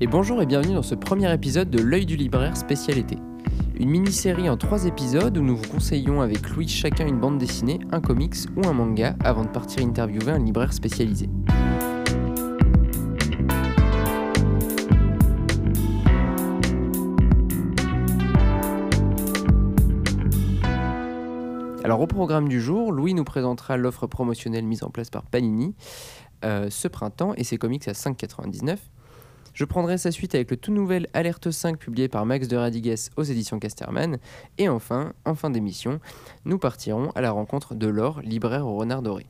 Et bonjour et bienvenue dans ce premier épisode de L'œil du libraire spécial été. Une mini-série en trois épisodes où nous vous conseillons avec Louis chacun une bande dessinée, un comics ou un manga avant de partir interviewer un libraire spécialisé. Alors au programme du jour, Louis nous présentera l'offre promotionnelle mise en place par Panini euh, ce printemps et ses comics à 5,99. Je prendrai sa suite avec le tout nouvel Alerte 5 publié par Max de Radigues aux éditions Casterman. Et enfin, en fin d'émission, nous partirons à la rencontre de Laure, libraire au renard doré.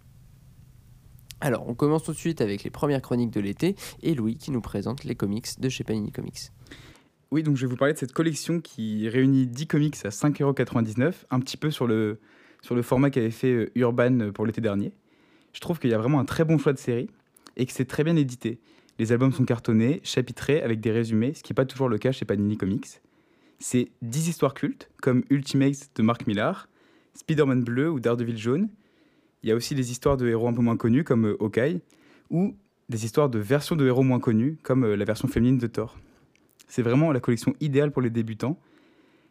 Alors, on commence tout de suite avec les premières chroniques de l'été et Louis qui nous présente les comics de chez Panini Comics. Oui, donc je vais vous parler de cette collection qui réunit 10 comics à 5,99€, un petit peu sur le, format qu'avait fait euh, Urban pour l'été dernier. Je trouve qu'il y a vraiment un très bon choix de série et que c'est très bien édité. Les albums sont cartonnés, chapitrés, avec des résumés, ce qui n'est pas toujours le cas chez Panini Comics. C'est 10 histoires cultes, comme Ultimates de Mark Millar, Spider-Man bleu ou Daredevil jaune. Il y a aussi des histoires de héros un peu moins connus, comme euh, Hawkeye, ou des histoires de versions de héros moins connus, comme euh, la version féminine de Thor. C'est vraiment la collection idéale pour les débutants,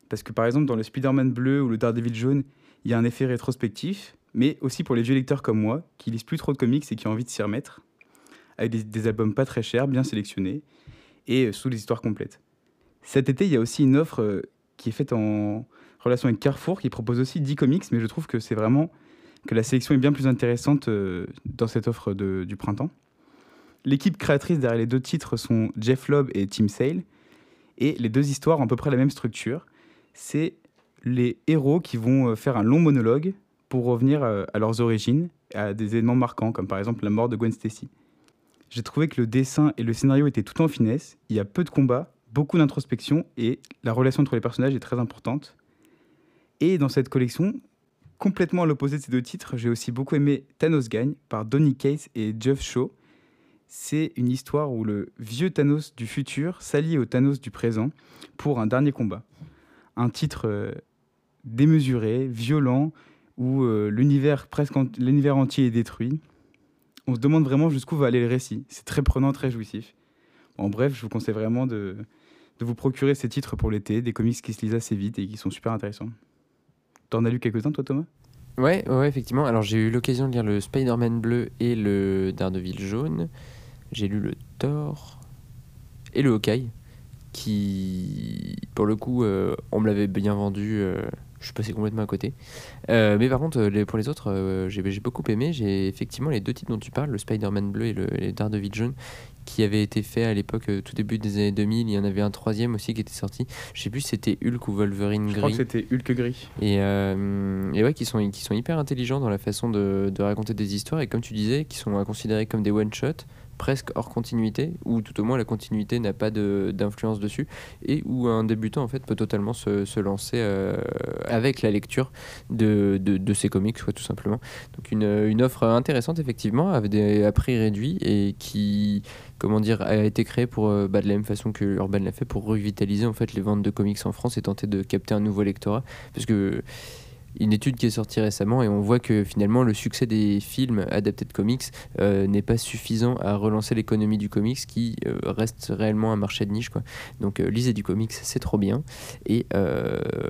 parce que par exemple dans le Spider-Man bleu ou le Daredevil jaune, il y a un effet rétrospectif, mais aussi pour les vieux lecteurs comme moi, qui lisent plus trop de comics et qui ont envie de s'y remettre avec des, albums pas très chers, bien sélectionnés, et euh, sous les histoires complètes. Cet été, il y a aussi une offre euh, qui est faite en relation avec Carrefour, qui propose aussi 10 comics, mais je trouve que c'est vraiment que la sélection est bien plus intéressante euh, dans cette offre du printemps. L'équipe créatrice derrière les deux titres sont Jeff Lobb et Tim Sale, et les deux histoires ont à peu près la même structure. C'est les héros qui vont faire un long monologue pour revenir à leurs origines, à des événements marquants, comme par exemple la mort de Gwen Stacy. J'ai trouvé que le dessin et le scénario étaient tout en finesse. Il y a peu de combats, beaucoup d'introspection et la relation entre les personnages est très importante. Et dans cette collection, complètement à l'opposé de ces deux titres, j'ai aussi beaucoup aimé Thanos Gagne par Donny Cates et Jeff Shaw. C'est une histoire où le vieux Thanos du futur s'allie au Thanos du présent pour un dernier combat. Un titre euh, démesuré, violent, où euh, l'univers entier est détruit on se demande vraiment jusqu'où va aller le récit. C'est très prenant, très jouissif. En bref, je vous conseille vraiment de, vous procurer ces titres pour l'été, des comics qui se lisent assez vite et qui sont super intéressants. T'en as lu quelques-uns, toi, Thomas? Ouais, ouais, effectivement. Alors, j'ai eu l'occasion de lire le Spider-Man bleu et le Daredevil jaune. J'ai lu le Thor et le Hawkeye, qui, pour le coup, euh, on me l'avait bien vendu. Euh, je suis passé complètement à côté. Euh, mais par contre, les, pour les autres, euh, j'ai beaucoup aimé. J'ai effectivement les deux titres dont tu parles, le Spider-Man bleu et le et Daredevil jaune, qui avaient été faits à l'époque, euh, tout début des années 2000. Il y en avait un troisième aussi qui était sorti. Je sais plus si c'était Hulk ou Wolverine gris. Je crois que c'était Hulk gris. Et, et ouais, qui sont, qui sont hyper intelligents dans la façon de, de raconter des histoires et comme tu disais, qui sont considérés comme des one-shots presque hors continuité, ou tout au moins la continuité n'a pas d'influence dessus, et où un débutant en fait peut totalement se, se lancer euh, avec la lecture de, de, ces comics, soit tout simplement. Donc une, une offre intéressante effectivement, avec des à prix réduits et qui comment dire a été créée pour euh, bah, de la même façon que Urban l'a fait pour revitaliser en fait les ventes de comics en France et tenter de capter un nouveau lectorat, parce que une étude qui est sortie récemment et on voit que finalement le succès des films adaptés de comics euh, n'est pas suffisant à relancer l'économie du comics qui euh, reste réellement un marché de niche. Quoi. Donc euh, lisez du comics, c'est trop bien. Et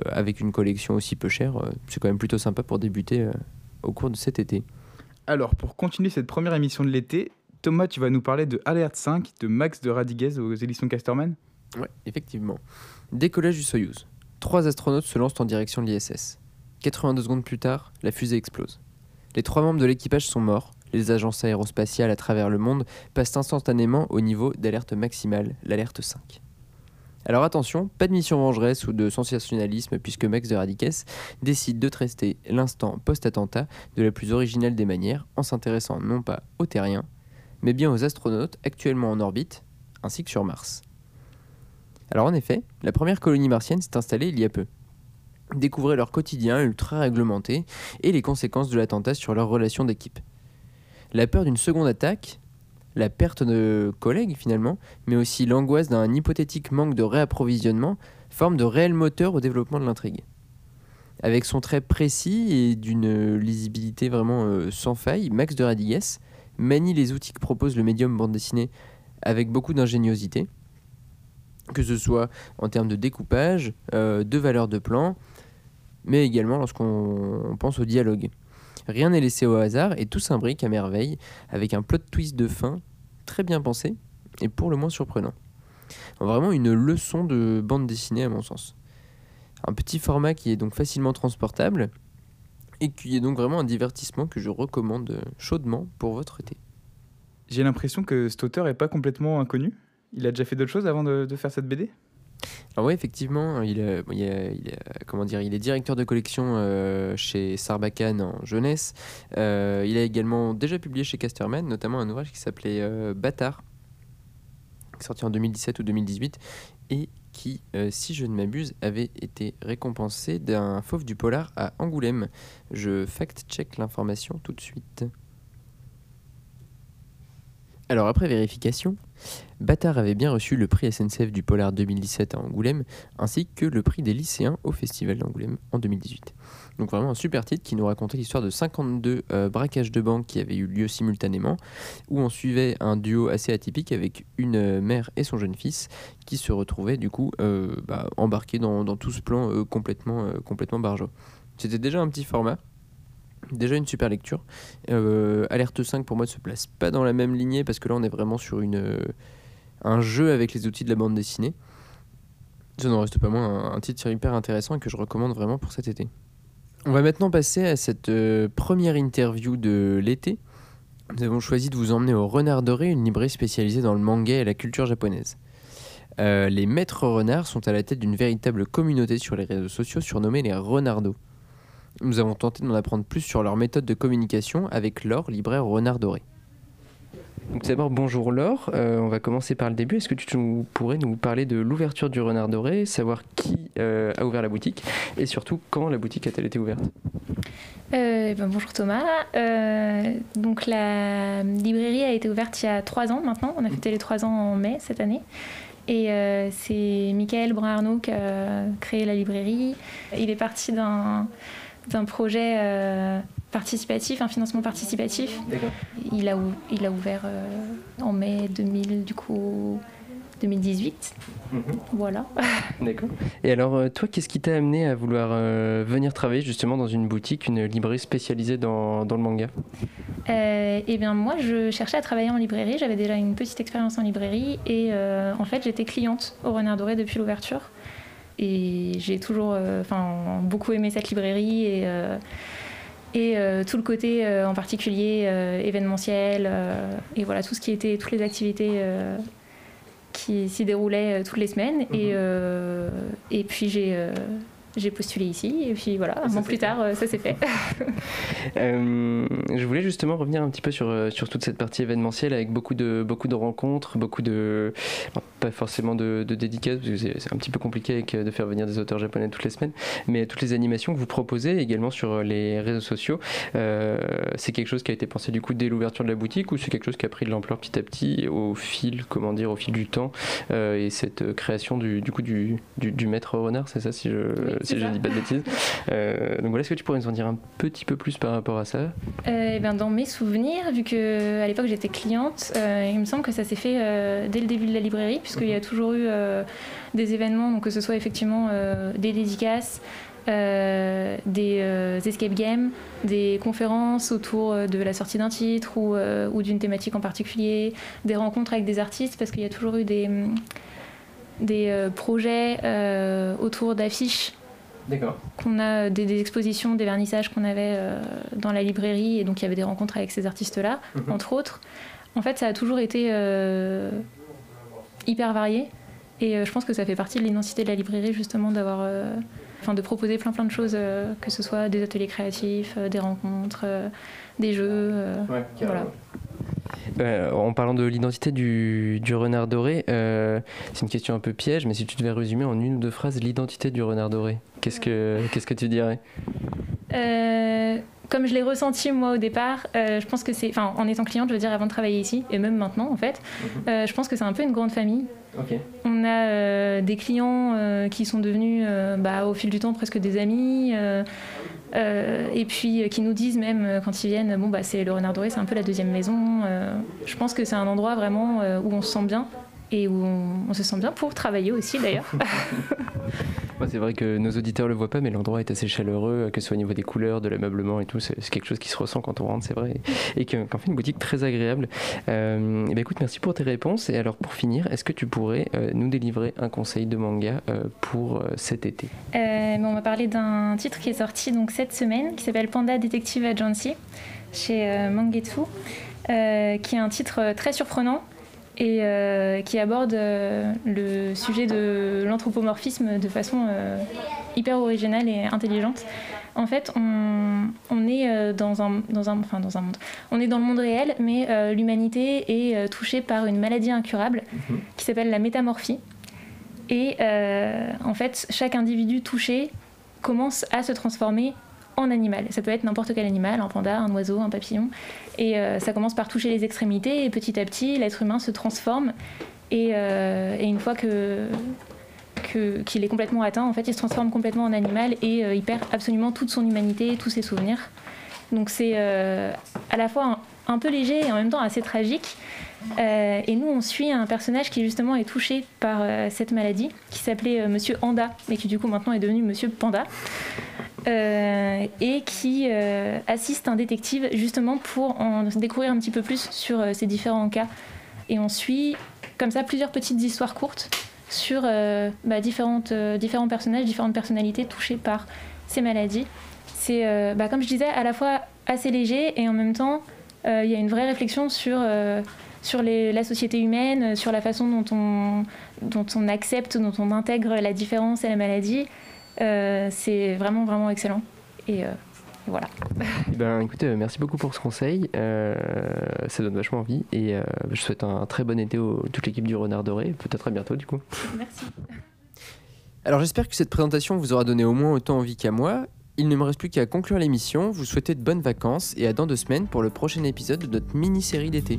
avec une collection aussi peu chère, c'est quand même plutôt sympa pour débuter au cours de cet été. Alors pour continuer cette première émission de l'été, Thomas, tu vas nous parler de Alert 5 de Max de Radiguez aux éditions Casterman Ouais, effectivement. Décollage du Soyuz. Trois astronautes se lancent en direction de l'ISS. 82 secondes plus tard, la fusée explose. Les trois membres de l'équipage sont morts. Les agences aérospatiales à travers le monde passent instantanément au niveau d'alerte maximale, l'alerte 5. Alors attention, pas de mission vengeresse ou de sensationnalisme puisque Max de Radiques décide de traiter l'instant post-attentat de la plus originale des manières en s'intéressant non pas aux terriens, mais bien aux astronautes actuellement en orbite, ainsi que sur Mars. Alors en effet, la première colonie martienne s'est installée il y a peu découvrir leur quotidien ultra réglementé et les conséquences de l'attentat sur leur relation d'équipe. La peur d'une seconde attaque, la perte de collègues finalement, mais aussi l'angoisse d'un hypothétique manque de réapprovisionnement forment de réels moteurs au développement de l'intrigue. Avec son trait précis et d'une lisibilité vraiment euh, sans faille, Max de Radigues manie les outils que propose le médium bande dessinée avec beaucoup d'ingéniosité. Que ce soit en termes de découpage, de valeur de plan, mais également lorsqu'on pense au dialogue. Rien n'est laissé au hasard et tout s'imbrique à merveille avec un plot twist de fin très bien pensé et pour le moins surprenant. Vraiment une leçon de bande dessinée à mon sens. Un petit format qui est donc facilement transportable et qui est donc vraiment un divertissement que je recommande chaudement pour votre été. J'ai l'impression que cet auteur est pas complètement inconnu. Il a déjà fait d'autres choses avant de, faire cette BD alors oui, effectivement, il, est directeur de collection euh, chez Sarbacane en jeunesse. Euh, il a également déjà publié chez Casterman, notamment un ouvrage qui s'appelait euh, Bâtard, sorti en 2017 ou 2018, et qui, si je ne m'abuse, avait été récompensé d'un fauve du polar à Angoulême. Je fact-check l'information tout de suite. Alors après vérification, Bâtard avait bien reçu le prix SNCF du Polar 2017 à Angoulême, ainsi que le prix des lycéens au Festival d'Angoulême en 2018. Donc vraiment un super titre qui nous racontait l'histoire de 52 euh, braquages de banques qui avaient eu lieu simultanément, où on suivait un duo assez atypique avec une euh, mère et son jeune fils qui se retrouvaient du coup euh, bah, embarqués dans, tout ce plan complètement, complètement. C'était déjà un petit format, Déjà une super lecture. Euh, Alerte 5 pour moi ne se place pas dans la même lignée parce que là on est vraiment sur une, euh, un jeu avec les outils de la bande dessinée. Ça n'en reste pas moins un, titre hyper intéressant et que je recommande vraiment pour cet été. On va maintenant passer à cette euh, première interview de l'été. Nous avons choisi de vous emmener au Renard Doré, une librairie spécialisée dans le manga et la culture japonaise. les maîtres renards sont à la tête d'une véritable communauté sur les réseaux sociaux surnommée les Renardos. Nous avons tenté d'en apprendre plus sur leur méthode de communication avec Laure, libraire Renard Doré. Donc d'abord, bonjour Laure, euh, on va commencer par le début. Est-ce que tu pourrais nous parler de l'ouverture du Renard Doré, savoir qui euh, a ouvert la boutique et surtout quand la boutique a-t-elle été ouverte? Euh, ben bonjour Thomas. donc la librairie a été ouverte il y a trois ans maintenant. On a fêté les trois ans en mai cette année. Et c'est Michael Brun-Arnaud qui a créé la librairie. Il est parti d'un d'un projet euh, participatif, un financement participatif. Il a, il a ouvert euh, en mai 2000, du coup 2018. Mhm. Voilà. D'accord. Et alors, euh, toi, qu'est-ce qui t'a amené à vouloir venir travailler justement dans une boutique, une librairie spécialisée dans, dans le manga? Eh bien, moi, je cherchais à travailler en librairie. J'avais déjà une petite expérience en librairie et en fait, j'étais cliente au Renard Doré depuis l'ouverture. Et j'ai toujours euh, enfin, beaucoup aimé cette librairie et, euh, et euh, tout le côté en particulier événementiel et voilà tout ce qui était toutes les activités qui s'y déroulaient toutes les semaines. Et, mhm. et puis j'ai j'ai postulé ici et puis voilà, un an plus tard, euh, ça s'est fait. Euh, je voulais justement revenir un petit peu sur, euh, sur toute cette partie événementielle avec beaucoup de, beaucoup de rencontres, beaucoup de. pas forcément de, dédicaces, parce que c'est un petit peu compliqué avec, de faire venir des auteurs japonais toutes les semaines, mais toutes les animations que vous proposez également sur les réseaux sociaux, c'est quelque chose qui a été pensé du coup dès l'ouverture de la boutique ou c'est quelque chose qui a pris de l'ampleur petit à petit au fil, comment dire, au fil du temps et cette création du, du coup du, du, maître renard, c'est ça si je si je dis pas de bêtises. Euh, donc voilà, est-ce que tu pourrais nous en dire un petit peu plus par rapport à ça? Euh, eh ben, Dans mes souvenirs, vu qu'à l'époque j'étais cliente, euh, il me semble que ça s'est fait dès le début de la librairie, puisqu'il y a mhm. toujours eu des événements, donc que ce soit effectivement des dédicaces, des escape games, des conférences autour de la sortie d'un titre ou, ou d'une thématique en particulier, des rencontres avec des artistes, parce qu'il y a toujours eu des, des projets autour d'affiches qu'on a euh, des, expositions, des vernissages qu'on avait euh, dans la librairie, et donc il y avait des rencontres avec ces artistes-là, mhm. entre autres. En fait, ça a toujours été euh, hyper varié, et je pense que ça fait partie de l'identité de la librairie, justement, d'avoir. Enfin, de proposer plein plein de choses, que ce soit des ateliers créatifs, des rencontres, des jeux. voilà. Euh, en parlant de l'identité du, renard doré, euh, c'est une question un peu piège, mais si tu devais résumer en une ou deux phrases l'identité du renard doré, qu'est-ce que, qu'est-ce que tu dirais? Euh, Comme je l'ai ressenti moi au départ, je pense que c'est, enfin en étant cliente, je veux dire avant de travailler ici, et même maintenant en fait, mhm. je pense que c'est un peu une grande famille. On a des clients qui sont devenus bah, au fil du temps presque des amis. Euh, et puis euh, qui nous disent même euh, quand ils viennent, bon bah c'est le Renard Doré, c'est un peu la deuxième maison. je pense que c'est un endroit vraiment où on se sent bien et où on, se sent bien pour travailler aussi d'ailleurs. c'est vrai que nos auditeurs le voient pas, mais l'endroit est assez chaleureux, que ce soit au niveau des couleurs, de l'ameublement et tout. C'est quelque chose qui se ressent quand on rentre, c'est vrai, et qu'en fait une boutique très agréable. Euh, ben écoute, merci pour tes réponses. Et alors pour finir, est-ce que tu pourrais euh, nous délivrer un conseil de manga euh, pour cet été? On va parler d'un titre qui est sorti donc cette semaine, qui s'appelle Panda Detective Agency chez Mangetsu, qui est un titre très surprenant et euh, qui aborde euh, le sujet de l'anthropomorphisme de façon euh, hyper originale et intelligente. En fait, on, est dans un, dans, un, enfin, dans un monde. On est dans le monde réel, mais l'humanité est touchée par une maladie incurable mhm. qui s'appelle la métamorphie. Et en fait, chaque individu touché commence à se transformer en animal. Ça peut être n'importe quel animal, un panda, un oiseau, un papillon. Et euh, ça commence par toucher les extrémités et petit à petit, l'être humain se transforme. Et, euh, une fois qu'il est complètement atteint, en fait, il se transforme complètement en animal et euh, il perd absolument toute son humanité, tous ses souvenirs. Donc c'est à la fois un, peu léger et en même temps assez tragique. et nous, on suit un personnage qui justement est touché par cette maladie, qui s'appelait Monsieur Anda, mais qui du coup maintenant est devenu Monsieur Panda. Euh, et qui euh, assiste un détective justement pour en découvrir un petit peu plus sur euh, ces différents cas. Et on suit comme ça plusieurs petites histoires courtes sur bah, différentes, différents personnages, différentes personnalités touchées par ces maladies. C'est, bah, comme je disais, à la fois assez léger et en même temps, il y a une vraie réflexion sur sur la société humaine, sur la façon dont on, dont on accepte, dont on intègre la différence et la maladie, c'est vraiment, vraiment excellent. Et euh, voilà. Eh ben, écoutez, euh, merci beaucoup pour ce conseil. ça donne vachement envie. Et je souhaite un, très bon été à toute l'équipe du Renard Doré. Peut-être à bientôt, du coup. Merci. Alors, j'espère que cette présentation vous aura donné au moins autant envie qu'à moi. Il ne me reste plus qu'à conclure l'émission. Vous souhaitez de bonnes vacances et à dans deux semaines pour le prochain épisode de notre mini-série d'été.